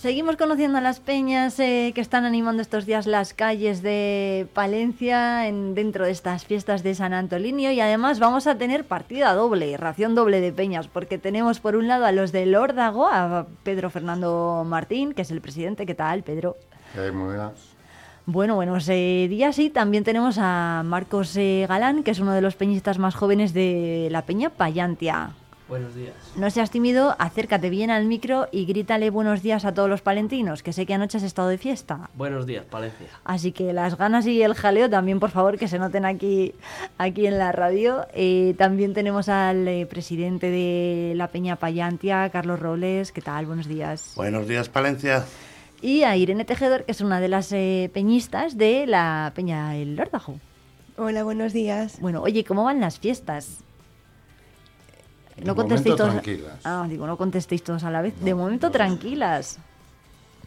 Seguimos conociendo a las peñas eh, que están animando estos días las calles de Palencia en, dentro de estas fiestas de San Antolinio y además vamos a tener partida doble, ración doble de peñas, porque tenemos por un lado a los del Órdago, a Pedro Fernando Martín, que es el presidente. ¿Qué tal, Pedro? Eh, muy bien. Bueno, buenos eh, días y también tenemos a Marcos eh, Galán, que es uno de los peñistas más jóvenes de la Peña Payantia. Buenos días. No seas tímido, acércate bien al micro y grítale buenos días a todos los palentinos, que sé que anoche has estado de fiesta. Buenos días, Palencia. Así que las ganas y el jaleo también, por favor, que se noten aquí, aquí en la radio. Eh, también tenemos al eh, presidente de la Peña Payantia, Carlos Robles. ¿Qué tal? Buenos días. Buenos días, Palencia. Y a Irene Tejedor, que es una de las eh, peñistas de la Peña El Lórdago. Hola, buenos días. Bueno, oye, ¿cómo van las fiestas? De momento, todos. tranquilas. Ah, digo, no contestéis todos a la vez. de momento tranquilas.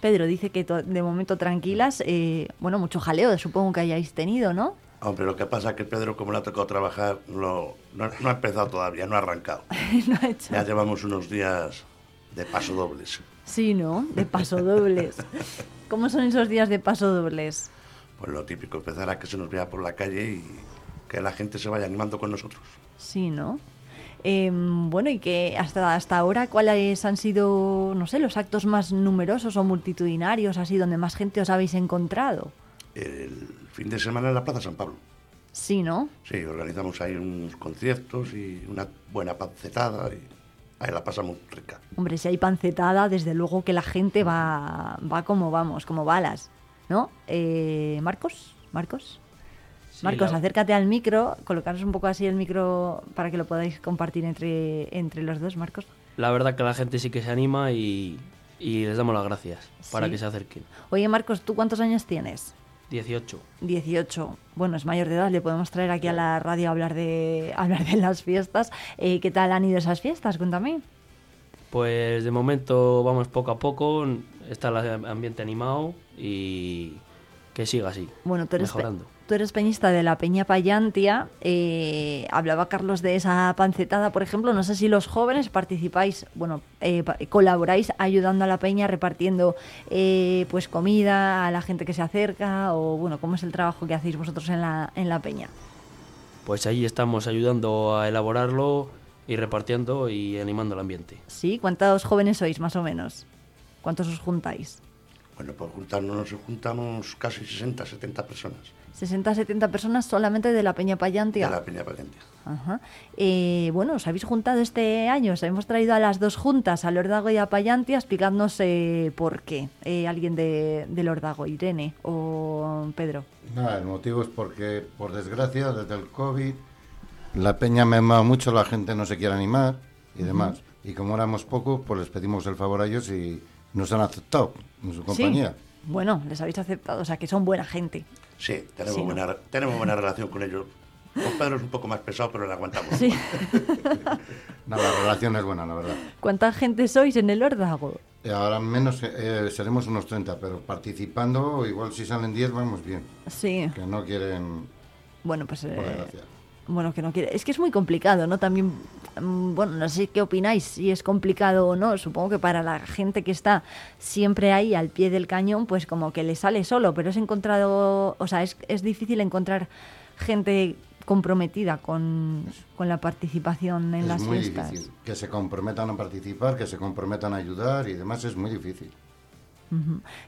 Pedro dice que de momento tranquilas. eh, bueno, mucho jaleo, supongo que hayáis tenido, ¿no? Hombre, lo que pasa es que Pedro, como le ha tocado trabajar, lo- no, no ha empezado todavía, no ha arrancado. no ha hecho. Ya llevamos unos días de paso dobles. Sí, ¿no? De paso dobles. ¿Cómo son esos días de paso dobles? Pues lo típico, empezar a que se nos vea por la calle y que la gente se vaya animando con nosotros. Sí, ¿no? Em, bueno, y que hasta, hasta ahora, ¿cuáles han sido, no sé, los actos más numerosos o multitudinarios, así, donde más gente os habéis encontrado? El fin de semana en la Plaza San Pablo. Sí, ¿no? Sí, organizamos ahí unos conciertos y una buena pancetada y ahí la pasamos rica. Hombre, si hay pancetada, desde luego que la gente va, va como vamos, como balas, ¿no? Eh, Marcos, Marcos. Marcos, la- acércate al micro, colocaros un poco así el micro para que lo podáis compartir entre, entre los dos, Marcos. La verdad que la gente sí que se anima y, y les damos las gracias para que se acerquen. Oye, Marcos, ¿tú cuántos años tienes? 18. 18. Bueno, es mayor de edad, le podemos traer aquí a la radio a hablar de, a hablar de las fiestas. Eh, ¿Qué tal han ido esas fiestas? Cuéntame. Pues de momento vamos poco a poco, está el ambiente animado y que siga así, Bueno, tú eres, mejorando. tú eres peñista de la Peña Payantia. eh, hablaba Carlos de esa pancetada, por ejemplo. No sé si los jóvenes participáis, bueno, eh, colaboráis ayudando a la peña, repartiendo eh, pues comida a la gente que se acerca o, bueno, ¿cómo es el trabajo que hacéis vosotros en la, en la peña? Pues ahí estamos ayudando a elaborarlo y repartiendo y animando el ambiente. ¿Sí? ¿Cuántos jóvenes sois, más o menos? ¿Cuántos os juntáis? Bueno, pues juntarnos nos juntamos casi 60, 70 personas 60, 70 personas solamente de la Peña Payantia. de la Peña Palencia. Ajá. Eh, bueno, os habéis juntado este año, os hemos traído a las dos juntas, al Ordago y a Payantia, explicadnos eh, por qué. Eh, alguien de, del Ordago, Irene o Pedro. Nada, el motivo es porque, por desgracia, desde el COVID, la peña me ha amado mucho, la gente no se quiere animar y demás. Y como éramos pocos, pues les pedimos el favor a ellos y nos han aceptado en su compañía. Sí. Bueno, les habéis aceptado, o sea que son buena gente. Sí, tenemos, Sí, ¿no? buena, tenemos buena relación con ellos. Con Pedro es un poco más pesado, pero le aguantamos. Sí. No, la relación es buena, la verdad. ¿Cuánta gente sois en el Ordago? Y ahora menos eh, seremos unos 30, pero participando, igual si salen 10, vamos bien. Sí. Que no quieren, Bueno, pues... eh. Bueno, que no quiere. Es que es muy complicado, ¿no? También, bueno, no sé qué opináis, si es complicado o no. Supongo que para la gente que está siempre ahí al pie del cañón, pues como que le sale solo, pero es encontrado, o sea, es, es difícil encontrar gente comprometida con, con la participación en es las muy fiestas. difícil. Que se comprometan a participar, que se comprometan a ayudar y demás es muy difícil.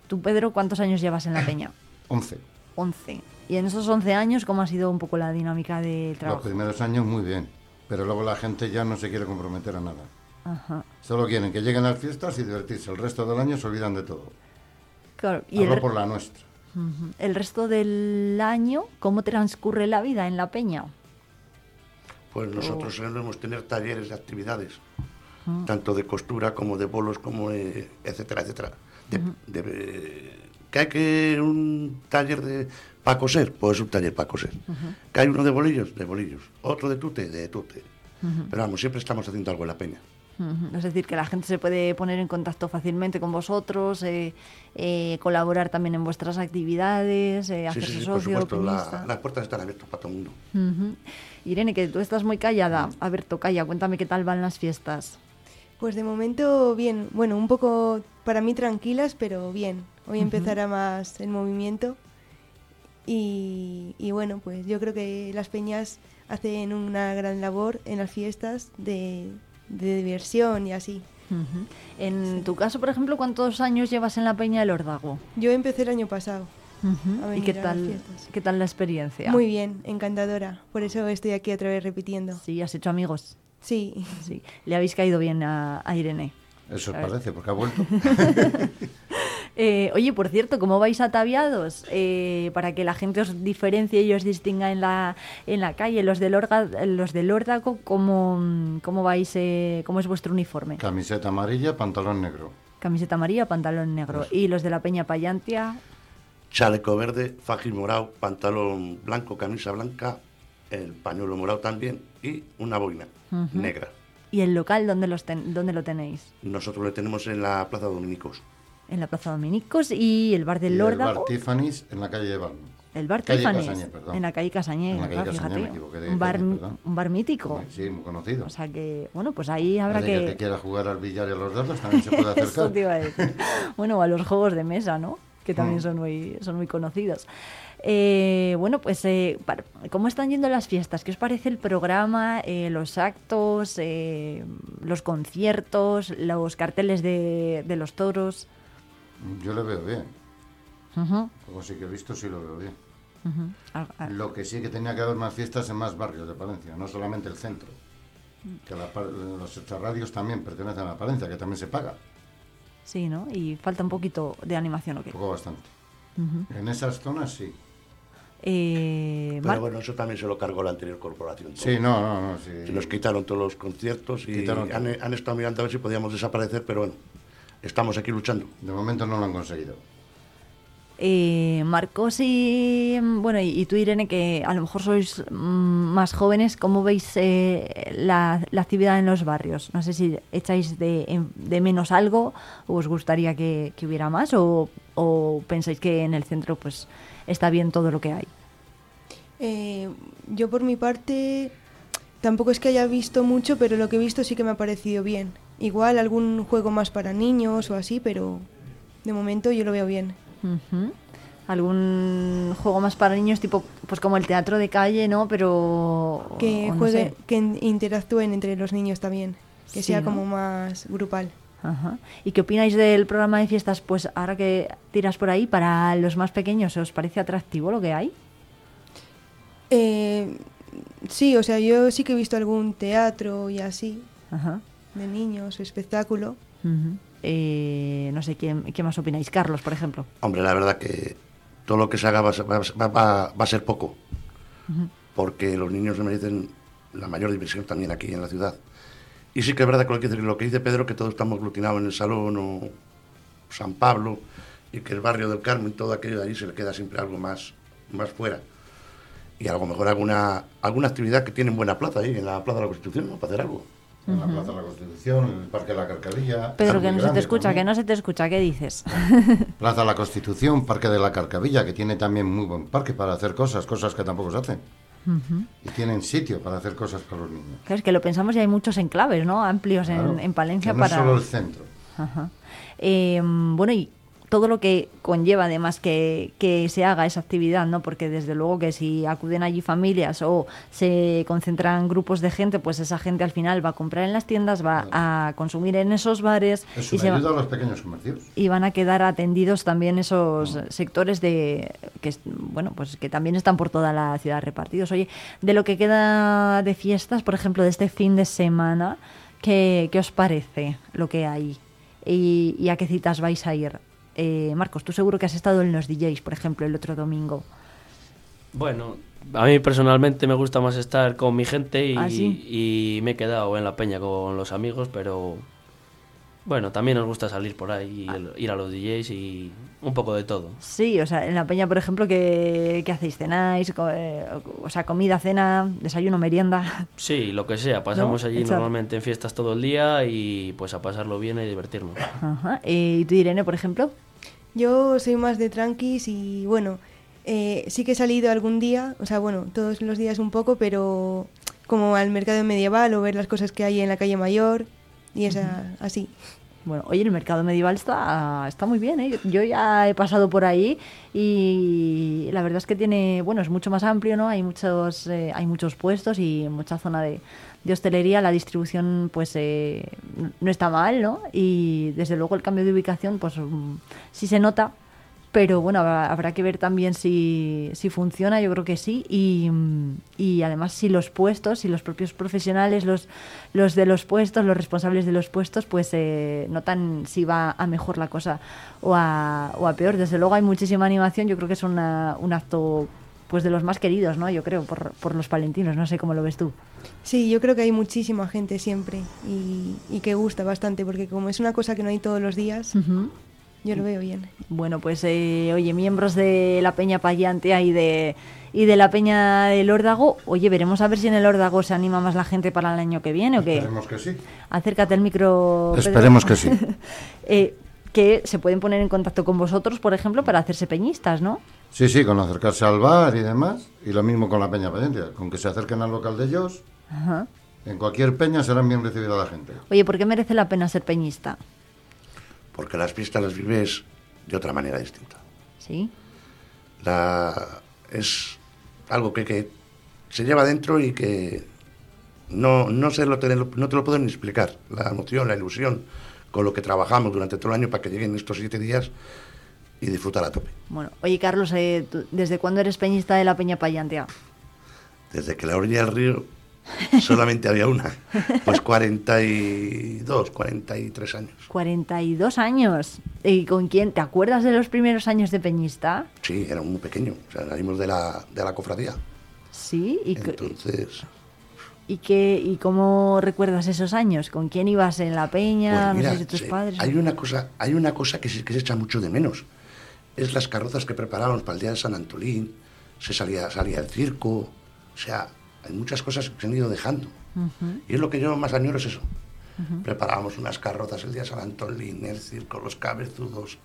Tú, Pedro, ¿cuántos años llevas en la peña? 11. 11. Y en esos 11 años, ¿cómo ha sido un poco la dinámica de Los trabajo? primeros años muy bien, pero luego la gente ya no se quiere comprometer a nada. Ajá. Solo quieren que lleguen las fiestas y divertirse. El resto del año se olvidan de todo. Claro, y el, por la nuestra. El resto del año, ¿cómo transcurre la vida en la peña? Pues nosotros solemos tener talleres de actividades, tanto de costura como de bolos, como de etcétera, etcétera. De, de- que hay que un taller de para coser, pues un taller para coser. Que hay uno de bolillos, de bolillos. Otro de tute, de tute. Pero vamos, siempre estamos haciendo algo en la peña. Ujú. Es decir, que la gente se puede poner en contacto fácilmente con vosotros, eh, eh, colaborar también en vuestras actividades, eh, Sí, hacerse sí, sí, por socio, supuesto, la- optimista. las puertas están abiertas para todo el mundo. Ujú. Irene, que tú estás muy callada. A ver, Tocaya, cuéntame qué tal van las fiestas. Pues de momento bien, bueno, un poco para mí tranquilas, pero bien. Hoy empezará más el movimiento y, y bueno, pues yo creo que las peñas hacen una gran labor en las fiestas de, de diversión y así. En tu caso, por ejemplo, ¿cuántos años llevas en la Peña del Ordago? Yo empecé el año pasado. A ¿Y qué tal, qué tal la experiencia? Muy bien, encantadora. Por eso estoy aquí otra vez repitiendo. Sí, has hecho amigos. Sí. Sí. Le habéis caído bien a, a Irene. Eso parece, porque ha vuelto. Eh, oye, por cierto, ¿cómo vais ataviados? Eh, para que la gente os diferencie y os distinga en la, en la calle. Los del, Orga, los del Órdago, ¿cómo, cómo vais, eh, cómo es vuestro uniforme? Camiseta amarilla, pantalón negro. Camiseta amarilla, pantalón negro. Y los de la Peña Payantia, Chaleco verde, fajín morado, pantalón blanco, camisa blanca, el pañuelo morado también y una boina negra. ¿y el local dónde, los ten- dónde lo tenéis? Nosotros lo tenemos en la Plaza Dominicos. En la Plaza Dominicos y el bar del el bar. Tiffany's en la calle de Balme. El bar Calle Tiffany's, en la calle Casañé, En la calle Casañé, fíjate, me de un, bar, perdón. un bar mítico. Sí, muy conocido. O sea que, bueno, pues ahí habrá que... el que... quiera jugar al billar y a los dados también se puede Eso acercar. te iba a decir. Bueno, a los juegos de mesa, ¿no? Que también Mm. son, muy, son muy conocidos. Eh, bueno, pues, eh, ¿cómo están yendo las fiestas? ¿Qué os parece el programa, eh, los actos, eh, los conciertos, los carteles de, de los toros? Yo lo veo bien. Ujú, Como sí que he visto, sí lo veo bien. Ah, ah, Lo que sí que tenía que haber más fiestas en más barrios de Palencia, no solamente el centro. Que la los extrarradios también pertenecen a Palencia, que también se paga. Sí, ¿no? Y falta un poquito de animación, ¿o qué? Un poco bastante. Ujú. En esas zonas sí. Eh, Pero Mar- bueno, eso también se lo cargó la anterior corporación. Sí, no, no, no. Sí. Se nos quitaron todos los conciertos y han, han estado mirando a ver si podíamos desaparecer, pero bueno, estamos aquí luchando. De momento no lo han conseguido. Eh, Marcos y bueno y, y tú Irene que a lo mejor sois mm, más jóvenes cómo veis eh, la, la actividad en los barrios no sé si echáis de, en- de menos algo o os gustaría que, que hubiera más o, o pensáis que en el centro pues está bien todo lo que hay Eh, yo por mi parte tampoco es que haya visto mucho, pero lo que he visto sí que me ha parecido bien. Igual algún juego más para niños o así, pero de momento yo lo veo bien. Algún juego más para niños tipo pues como el teatro de calle no pero Que no jueguen, que in- interactúen entre los niños también, que Sí, sea ¿no? como más grupal. Ajá. ¿Y qué opináis del programa de fiestas? Pues ahora que tiras por ahí, para los más pequeños, ¿os parece atractivo lo que hay? Eh, sí, o sea, yo sí que he visto algún teatro y así, Ajá. De niños, espectáculo. Eh, no sé, ¿quién, ¿qué más opináis? Carlos, por ejemplo. Hombre, la verdad que todo lo que se haga va, a ser- va, va- va- a ser poco, porque los niños se merecen la mayor diversión también aquí en la ciudad. Y sí que es verdad que lo que dice, lo que dice Pedro, que todos estamos aglutinados en el Salón o San Pablo, y que el barrio del Carmen, todo aquello de allí se le queda siempre algo más, más fuera. Y a lo mejor alguna, alguna actividad que tiene en buena plaza ahí, en la Plaza de la Constitución, ¿no? para hacer algo. En la Plaza de la Constitución, en el Parque de la Carcavilla. Pedro, que no se te escucha, también. que no se te escucha, ¿qué dices? Plaza de la Constitución, Parque de la Carcavilla, que tiene también muy buen parque para hacer cosas, cosas que tampoco se hacen. Y tienen sitio para hacer cosas para los niños. Claro, es que lo pensamos y hay muchos enclaves, ¿no? Amplios en- Claro, en, Palencia no para... solo el centro. Ajá. Eh, bueno, y todo lo que conlleva además que, que se haga esa actividad, ¿no? Porque desde luego que si acuden allí familias o se concentran grupos de gente, pues esa gente al final va a comprar en las tiendas, va a consumir en esos bares Es y, una se va- ayuda a los pequeños comercios. y van a quedar atendidos también esos sectores de que bueno pues que también están por toda la ciudad repartidos. Oye de lo que queda de fiestas por ejemplo de este fin de semana qué, qué os parece lo que hay y, y a qué citas vais a ir Eh, Marcos tú seguro que has estado en los DJs por ejemplo el otro domingo Bueno, a mí personalmente me gusta más estar con mi gente y, ¿Ah, sí? y me he quedado en la peña con los amigos, pero bueno, también nos gusta salir por ahí, y el- ir a los DJs y un poco de todo. sí o sea en la peña por ejemplo qué, qué hacéis cenáis eh, o sea comida cena desayuno merienda Sí, lo que sea, pasamos ¿No? allí normalmente en fiestas todo el día y pues a pasarlo bien y divertirnos. Ajá. Y tú Irene por ejemplo Yo soy más de tranquis y bueno, eh, sí que he salido algún día, o sea, bueno, todos los días un poco, pero como al mercado medieval o ver las cosas que hay en la calle mayor y es a- así. Bueno, oye, el mercado medieval está, está muy bien, ¿eh? Yo ya he pasado por ahí y la verdad es que tiene, bueno, es mucho más amplio, ¿no? Hay muchos, eh, hay muchos puestos y mucha zona de, de hostelería. La distribución, pues, eh, no está mal, ¿no? Y desde luego el cambio de ubicación, pues, mm, sí se nota. Pero bueno, habrá, habrá que ver también si, si funciona, yo creo que sí. Y, y además si los puestos, si los propios profesionales, los, los de los puestos, los responsables de los puestos, pues eh, notan si va a mejor la cosa o a, o a peor. Desde luego hay muchísima animación, yo creo que es una, un acto pues de los más queridos, ¿no? Yo creo, por, por los palentinos, no sé cómo lo ves tú. Sí, yo creo que hay muchísima gente siempre y, y que gusta bastante, porque como es una cosa que no hay todos los días, Ujú. Yo lo veo bien. Bueno, pues eh, oye, miembros de la Peña Payantea y de, y de la Peña del Órdago, oye, veremos a ver si en el Órdago se anima más la gente para el año que viene o qué. Esperemos que sí. Acércate al micro. Pedro. Esperemos que sí. Eh, que se pueden poner en contacto con vosotros, por ejemplo, para hacerse peñistas, ¿no? Sí, sí, con acercarse al bar y demás. Y lo mismo con la Peña Palencia. Con que se acerquen al local de ellos, Ajá. en cualquier peña serán bien recibida la gente. Oye, ¿por qué merece la pena ser peñista? Porque las fiestas las vives de otra manera distinta. ¿Sí? La, es algo que, que se lleva dentro y que no, no, se lo, te, no te lo puedo ni explicar. La emoción, la ilusión con lo que trabajamos durante todo el año para que lleguen estos siete días y disfrutar a tope. Bueno, oye, Carlos, eh, ¿desde cuándo eres peñista de la Peña Payantea? Desde que la orilla del río solamente había una, pues 42, 43 años. 42 años. ¿Y con quién? ¿Te acuerdas de los primeros años de peñista? Sí, era muy pequeño, o sea, salimos de la, de la cofradía. Sí. ¿Y, Entonces, ¿Y, qué, ¿Y cómo recuerdas esos años? ¿Con quién ibas en la peña? Pues mira, no sé si tus padres. hay una cosa, hay una cosa que se, que se echa mucho de menos. Es las carrozas que preparábamos para el día de San Antolín, se salía, salía el circo, o sea, hay muchas cosas que se han ido dejando. Y es lo que yo más añoro es eso. Preparábamos unas carrozas el día de San Antolín, el circo, los cabezudos.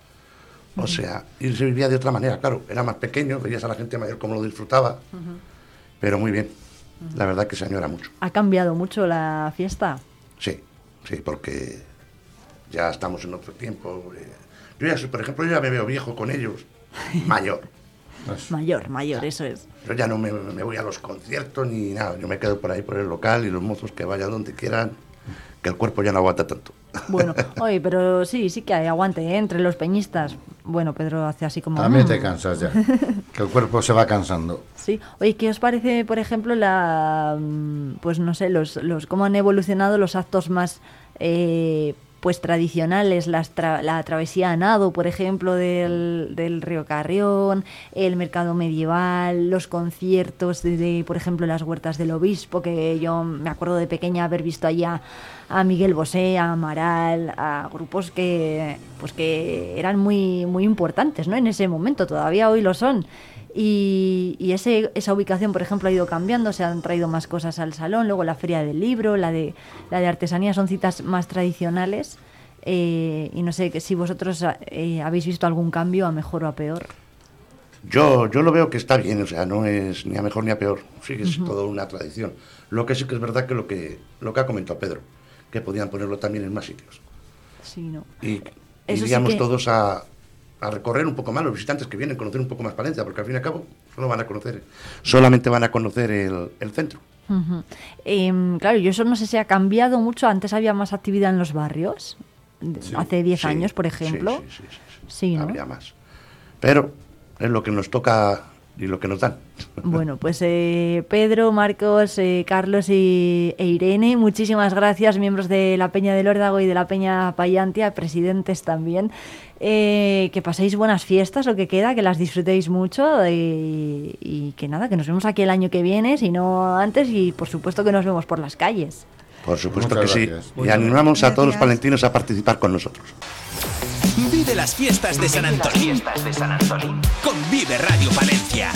O sea, y se vivía de otra manera, claro, era más pequeño, veías a la gente mayor cómo lo disfrutaba, pero muy bien. La verdad que se añora mucho. ¿Ha cambiado mucho la fiesta? Sí, sí, porque ya estamos en otro tiempo. eh. Yo ya, por ejemplo, yo ya me veo viejo con ellos, mayor. Mayor, mayor, eso es. Yo ya no me, me voy a los conciertos ni nada. Yo me quedo por ahí por el local y los mozos que vayan donde quieran, que el cuerpo ya no aguanta tanto. Bueno, oye, pero sí, sí que hay aguante ¿eh? entre los peñistas. Bueno, Pedro hace así como... también "Mm". te cansas ya. Que el cuerpo se va cansando. Sí. Oye, ¿qué os parece, por ejemplo, la, mm, pues no sé, los, los cómo han evolucionado los actos más, eh, pues tradicionales, las tra- la travesía a nado, por ejemplo, del, del río Carrión, el mercado medieval, los conciertos de, por ejemplo, las huertas del obispo, que yo me acuerdo de pequeña haber visto allá a Miguel Bosé, a Amaral, a grupos que, pues que eran muy, muy importantes, ¿no? En ese momento, todavía hoy lo son. Y, y ese, esa ubicación, por ejemplo, ha ido cambiando, se han traído más cosas al salón, luego la feria del libro, la de, la de artesanía, son citas más tradicionales. eh, y no sé si vosotros eh, habéis visto algún cambio a mejor o a peor. Yo, yo lo veo que está bien, o sea, no es ni a mejor ni a peor, sí que es todo una tradición. Lo que sí que es verdad que lo que, lo que ha comentado Pedro, que podían ponerlo también en más sitios. Sí, ¿no? Y Eso sí iríamos que- todos a, a recorrer un poco más, los visitantes que vienen, conocer un poco más Palencia, porque al fin y al cabo solo van a conocer, solamente van a conocer el, el centro. Em, claro, yo eso no sé si ha cambiado mucho. Antes había más actividad en los barrios, hace 10 Sí, años, por ejemplo. Sí, sí, sí, sí. Sí, ¿no? Habría más. Pero es lo que nos toca y lo que nos dan. Bueno, pues eh, Pedro, Marcos, eh, Carlos y, e Irene, muchísimas gracias, miembros de la Peña del Órdago y de la Peña Payantia, presidentes también. Eh, que paséis buenas fiestas, lo que queda, que las disfrutéis mucho y, y que nada, que nos vemos aquí el año que viene, si no antes, y por supuesto que nos vemos por las calles. Por supuesto Muchas que gracias. sí. Y animamos a todos los palentinos a participar con nosotros. Vive las fiestas de San Antolín. Con Vive Radio Palencia.